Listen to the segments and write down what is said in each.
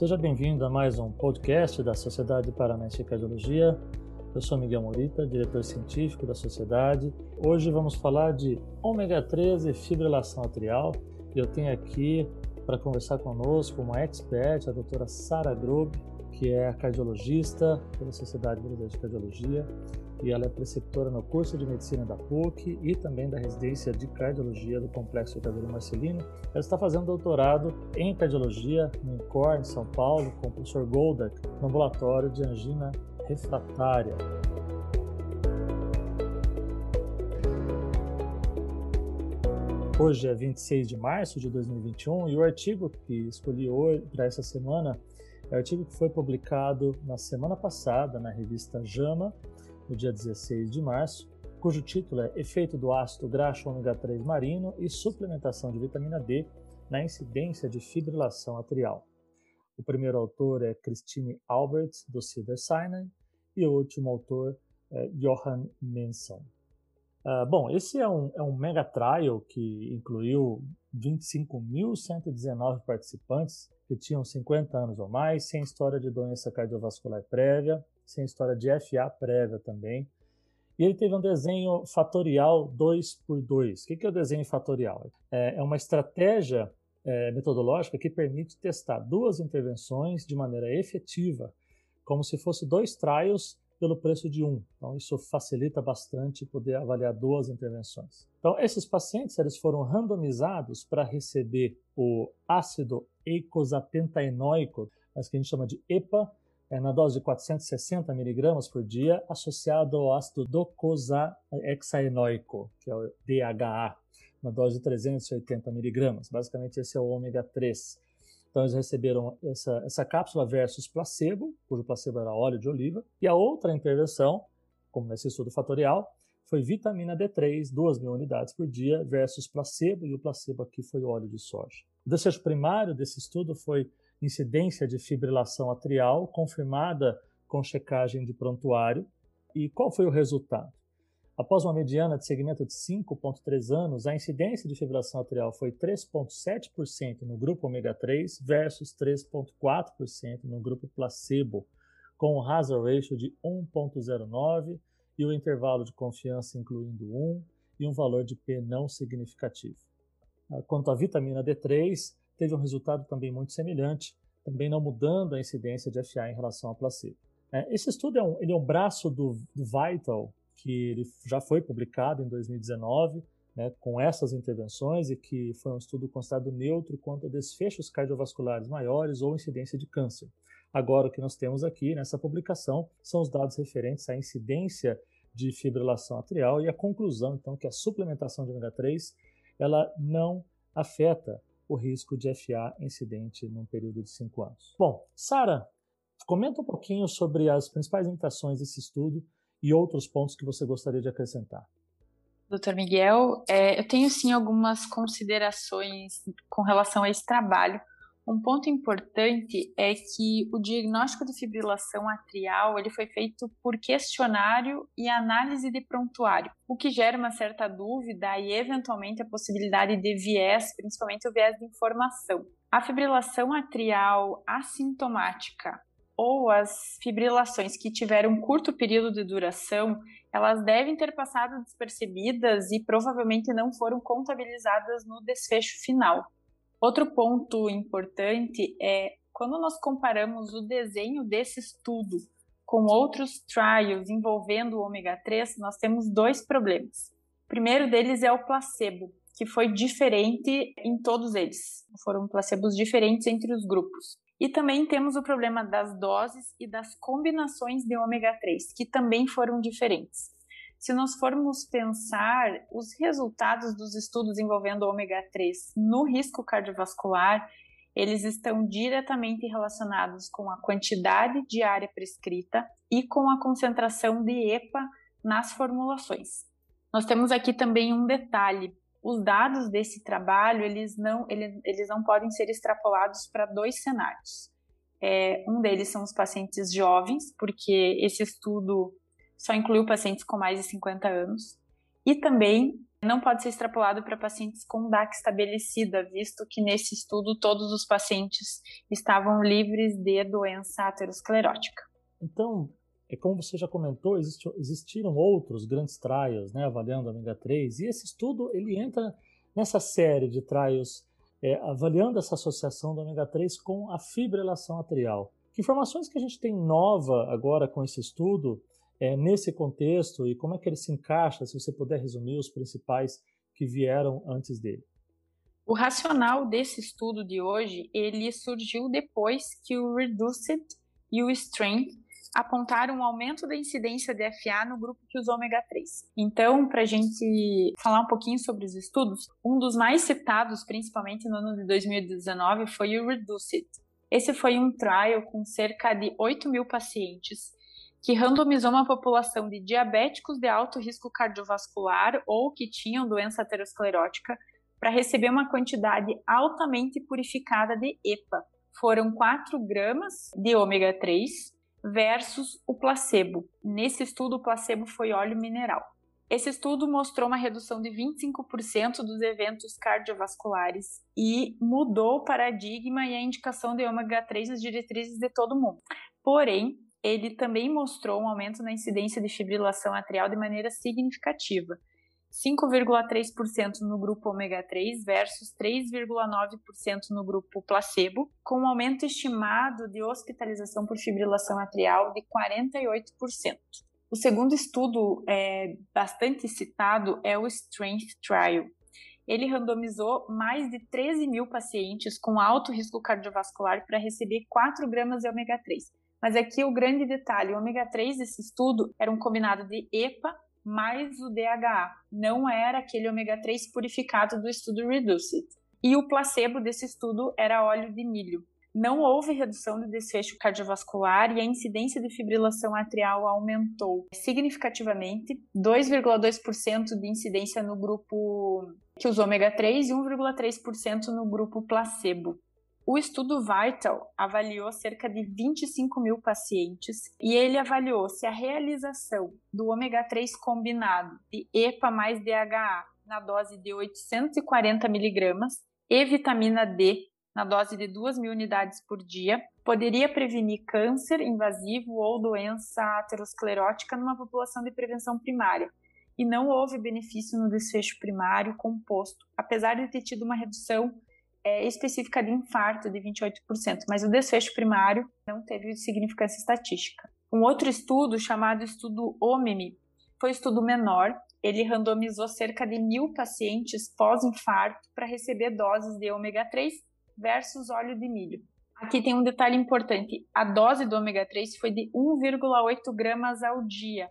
Seja bem-vindo a mais um podcast da Sociedade Paranaense de Cardiologia. Eu sou Miguel Morita, diretor científico da sociedade. Hoje vamos falar de ômega 3 e fibrilação atrial. Eu tenho aqui para conversar conosco uma expert, a doutora Sara Grobe, que é cardiologista pela Sociedade Brasileira de Cardiologia e ela é preceptora no curso de medicina da PUC e também da residência de cardiologia do Complexo Cardiologia Marcelino. Ela está fazendo doutorado em cardiologia no INCOR, em São Paulo, com o professor Goldak, no ambulatório de angina refratária. Hoje é 26 de março de 2021 e o artigo que escolhi hoje para essa semana é um artigo que foi publicado na semana passada na revista JAMA, no dia 16 de março, cujo título é Efeito do ácido graxo ômega 3 marino e suplementação de vitamina D na incidência de fibrilação atrial. O primeiro autor é Christine Albert, do Cedars-Sinai, e o último autor é Johan Manson. Uh, bom, esse é um, é um mega trial que incluiu 25.119 participantes que tinham 50 anos ou mais, sem história de doença cardiovascular prévia, sem história de FA prévia também. E ele teve um desenho fatorial 2 por 2. O que é o desenho fatorial? É, é uma estratégia é, metodológica que permite testar duas intervenções de maneira efetiva, como se fosse dois trials pelo preço de um. Então, isso facilita bastante poder avaliar duas intervenções. Então, esses pacientes eles foram randomizados para receber o ácido eicosapentaenoico, mas que a gente chama de EPA, é, na dose de 460 miligramas por dia, associado ao ácido docosahexaenoico, que é o DHA, na dose de 380 miligramas. Basicamente, esse é o ômega 3. Então, eles receberam essa, essa cápsula versus placebo, cujo placebo era óleo de oliva, e a outra intervenção, como nesse estudo fatorial, foi vitamina D3, 2 mil unidades por dia, versus placebo, e o placebo aqui foi óleo de soja. O desejo primário desse estudo foi incidência de fibrilação atrial, confirmada com checagem de prontuário. E qual foi o resultado? Após uma mediana de segmento de 5,3 anos, a incidência de fibrilação atrial foi 3,7% no grupo ômega 3 versus 3,4% no grupo placebo, com um hazard ratio de 1,09 e o intervalo de confiança incluindo 1 e um valor de P não significativo. Ah, quanto à vitamina D3, teve um resultado também muito semelhante, também não mudando a incidência de FA em relação ao placebo. É, esse estudo é um, ele é um braço do, do Vital, que ele já foi publicado em 2019, né, com essas intervenções e que foi um estudo considerado neutro quanto a desfechos cardiovasculares maiores ou incidência de câncer. Agora, o que nós temos aqui nessa publicação são os dados referentes à incidência de fibrilação atrial e a conclusão, então, que a suplementação de ômega 3 ela não afeta o risco de FA incidente num período de 5 anos. Bom, Sara, comenta um pouquinho sobre as principais limitações desse estudo e outros pontos que você gostaria de acrescentar. Doutor Miguel, é, eu tenho sim algumas considerações com relação a esse trabalho. Um ponto importante é que o diagnóstico de fibrilação atrial ele foi feito por questionário e análise de prontuário, o que gera uma certa dúvida e eventualmente a possibilidade de viés, principalmente o viés de informação. A fibrilação atrial assintomática ou as fibrilações que tiveram um curto período de duração, elas devem ter passado despercebidas e provavelmente não foram contabilizadas no desfecho final. Outro ponto importante é quando nós comparamos o desenho desse estudo com outros trials envolvendo o ômega 3, nós temos dois problemas. O primeiro deles é o placebo, que foi diferente em todos eles. Foram placebos diferentes entre os grupos. E também temos o problema das doses e das combinações de ômega 3, que também foram diferentes. Se nós formos pensar os resultados dos estudos envolvendo ômega 3 no risco cardiovascular, eles estão diretamente relacionados com a quantidade diária prescrita e com a concentração de EPA nas formulações. Nós temos aqui também um detalhe os dados desse trabalho eles não, eles, eles não podem ser extrapolados para dois cenários. É, um deles são os pacientes jovens, porque esse estudo só incluiu pacientes com mais de 50 anos. E também não pode ser extrapolado para pacientes com DAC estabelecida, visto que nesse estudo todos os pacientes estavam livres de doença aterosclerótica. Então, é como você já comentou, existiram outros grandes trials, né, avaliando ômega 3, e esse estudo ele entra nessa série de trials é, avaliando essa associação do ômega 3 com a fibrilação atrial. Que informações que a gente tem nova agora com esse estudo é, nesse contexto e como é que ele se encaixa, se você puder resumir os principais que vieram antes dele? O racional desse estudo de hoje, ele surgiu depois que o Reduced e o Strength apontaram um aumento da incidência de FA no grupo que usou ômega 3. Então, para a gente falar um pouquinho sobre os estudos, um dos mais citados, principalmente no ano de 2019, foi o Reduced. Esse foi um trial com cerca de 8 mil pacientes que randomizou uma população de diabéticos de alto risco cardiovascular ou que tinham doença aterosclerótica para receber uma quantidade altamente purificada de EPA. Foram 4 gramas de ômega 3 versus o placebo. Nesse estudo, o placebo foi óleo mineral. Esse estudo mostrou uma redução de 25% dos eventos cardiovasculares e mudou o paradigma e a indicação de ômega 3 nas diretrizes de todo mundo. Porém, ele também mostrou um aumento na incidência de fibrilação atrial de maneira significativa. 5,3% no grupo ômega 3 versus 3,9% no grupo placebo, com um aumento estimado de hospitalização por fibrilação atrial de 48%. O segundo estudo é, bastante citado é o Strength Trial. Ele randomizou mais de 13 mil pacientes com alto risco cardiovascular para receber 4 gramas de ômega 3. Mas aqui o grande detalhe, o ômega 3 desse estudo era um combinado de EPA mais o DHA. Não era aquele ômega 3 purificado do estudo Reduced. E o placebo desse estudo era óleo de milho. Não houve redução do desfecho cardiovascular e a incidência de fibrilação atrial aumentou significativamente, 2,2% de incidência no grupo que usou ômega 3 e 1,3% no grupo placebo. O estudo Vital avaliou cerca de 25 mil pacientes e ele avaliou se a realização do ômega 3 combinado de EPA mais DHA na dose de 840 miligramas e vitamina D na dose de 2 mil unidades por dia poderia prevenir câncer invasivo ou doença aterosclerótica numa população de prevenção primária. E não houve benefício no desfecho primário composto, apesar de ter tido uma redução é, específica de infarto de 28%, mas o desfecho primário não teve significância estatística. Um outro estudo, chamado estudo OMIMI, foi um estudo menor. Ele randomizou cerca de mil pacientes pós-infarto para receber doses de ômega 3 versus óleo de milho. Aqui tem um detalhe importante: a dose do ômega 3 foi de 1,8 gramas ao dia,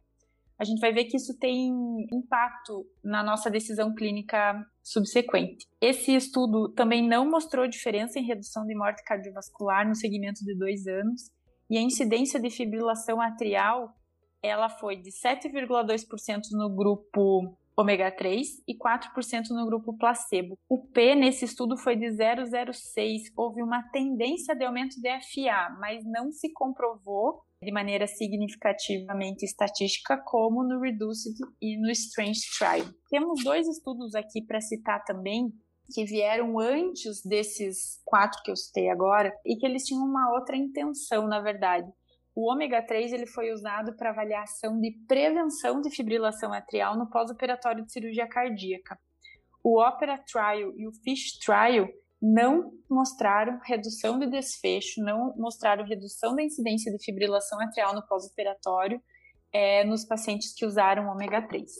a gente vai ver que isso tem impacto na nossa decisão clínica subsequente. Esse estudo também não mostrou diferença em redução de morte cardiovascular no segmento de dois anos, e a incidência de fibrilação atrial ela foi de 7,2% no grupo ômega 3 e 4% no grupo placebo. O P nesse estudo foi de 0,06. Houve uma tendência de aumento de FA, mas não se comprovou de maneira significativamente estatística, como no Reduced e no Strange Trial. Temos dois estudos aqui para citar também, que vieram antes desses quatro que eu citei agora, e que eles tinham uma outra intenção, na verdade. O ômega 3 ele foi usado para avaliação de prevenção de fibrilação atrial no pós-operatório de cirurgia cardíaca. O Opera Trial e o Fish Trial não mostraram redução de desfecho, não mostraram redução da incidência de fibrilação atrial no pós-operatório é, nos pacientes que usaram ômega 3.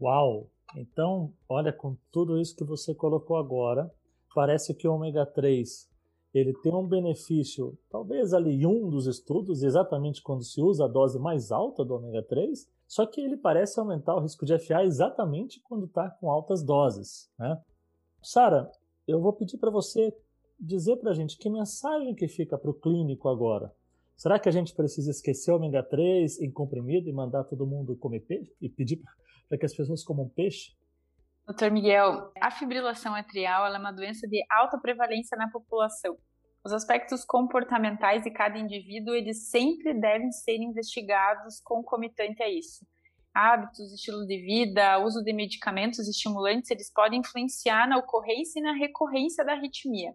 Uau! Então, olha, com tudo isso que você colocou agora, parece que o ômega 3 ele tem um benefício, talvez ali um dos estudos, exatamente quando se usa a dose mais alta do ômega 3, só que ele parece aumentar o risco de FA exatamente quando está com altas doses. Né? Sara, eu vou pedir para você dizer para a gente que mensagem que fica para o clínico agora. Será que a gente precisa esquecer o ômega 3 em comprimido e mandar todo mundo comer peixe e pedir para que as pessoas comam peixe? Doutor Miguel, a fibrilação atrial é uma doença de alta prevalência na população. Os aspectos comportamentais de cada indivíduo, eles sempre devem ser investigados concomitante a isso. Hábitos, estilo de vida, uso de medicamentos estimulantes, eles podem influenciar na ocorrência e na recorrência da arritmia.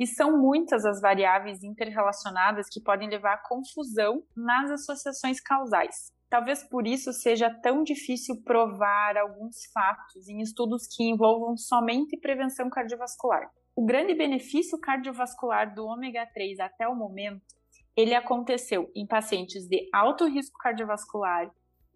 E são muitas as variáveis interrelacionadas que podem levar à confusão nas associações causais. Talvez por isso seja tão difícil provar alguns fatos em estudos que envolvam somente prevenção cardiovascular. O grande benefício cardiovascular do ômega 3 até o momento, ele aconteceu em pacientes de alto risco cardiovascular,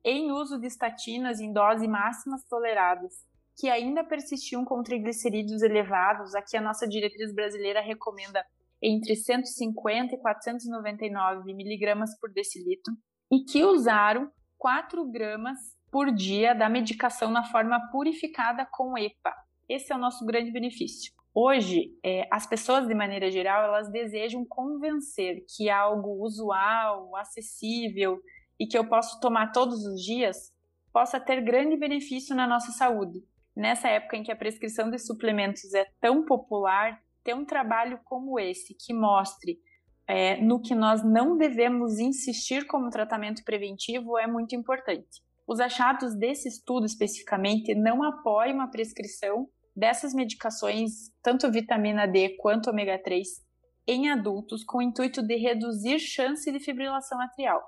em uso de estatinas em doses máximas toleradas, que ainda persistiam com triglicerídeos elevados, aqui a nossa diretriz brasileira recomenda entre 150 e 499 miligramas por decilitro, e que usaram 4 gramas por dia da medicação na forma purificada com EPA. Esse é o nosso grande benefício. Hoje, é, as pessoas, de maneira geral, elas desejam convencer que algo usual, acessível e que eu posso tomar todos os dias possa ter grande benefício na nossa saúde. Nessa época em que a prescrição de suplementos é tão popular, ter um trabalho como esse que mostre é, no que nós não devemos insistir como tratamento preventivo é muito importante. Os achados desse estudo especificamente não apoiam a prescrição dessas medicações, tanto vitamina D quanto ômega 3, em adultos com o intuito de reduzir chance de fibrilação atrial.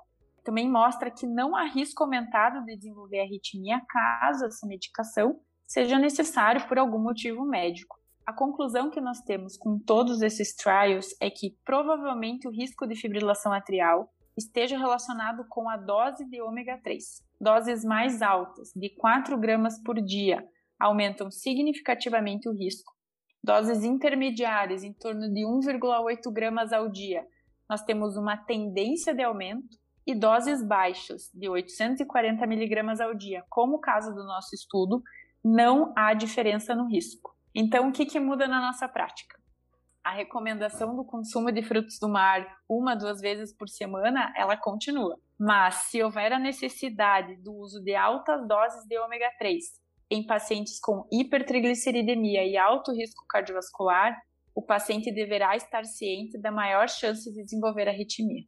Também mostra que não há risco aumentado de desenvolver arritmia caso essa medicação seja necessário por algum motivo médico. A conclusão que nós temos com todos esses trials é que provavelmente o risco de fibrilação atrial esteja relacionado com a dose de ômega 3. Doses mais altas, de 4 gramas por dia, aumentam significativamente o risco. Doses intermediárias, em torno de 1,8 gramas ao dia, nós temos uma tendência de aumento, e doses baixas, de 840 miligramas ao dia, como o caso do nosso estudo, não há diferença no risco. Então, o que, que muda na nossa prática? A recomendação do consumo de frutos do mar uma, duas vezes por semana, ela continua. Mas, se houver a necessidade do uso de altas doses de ômega 3 em pacientes com hipertrigliceridemia e alto risco cardiovascular, o paciente deverá estar ciente da maior chance de desenvolver arritmia.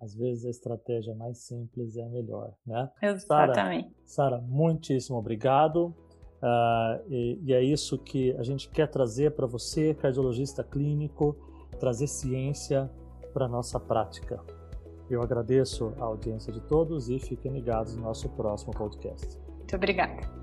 Às vezes a estratégia mais simples é a melhor, né? Exatamente. Sara, muitíssimo obrigado. Uh, e, e, é isso que a gente quer trazer para você, cardiologista clínico, trazer ciência para a nossa prática. Eu agradeço a audiência de todos e fiquem ligados no nosso próximo podcast. Muito obrigada.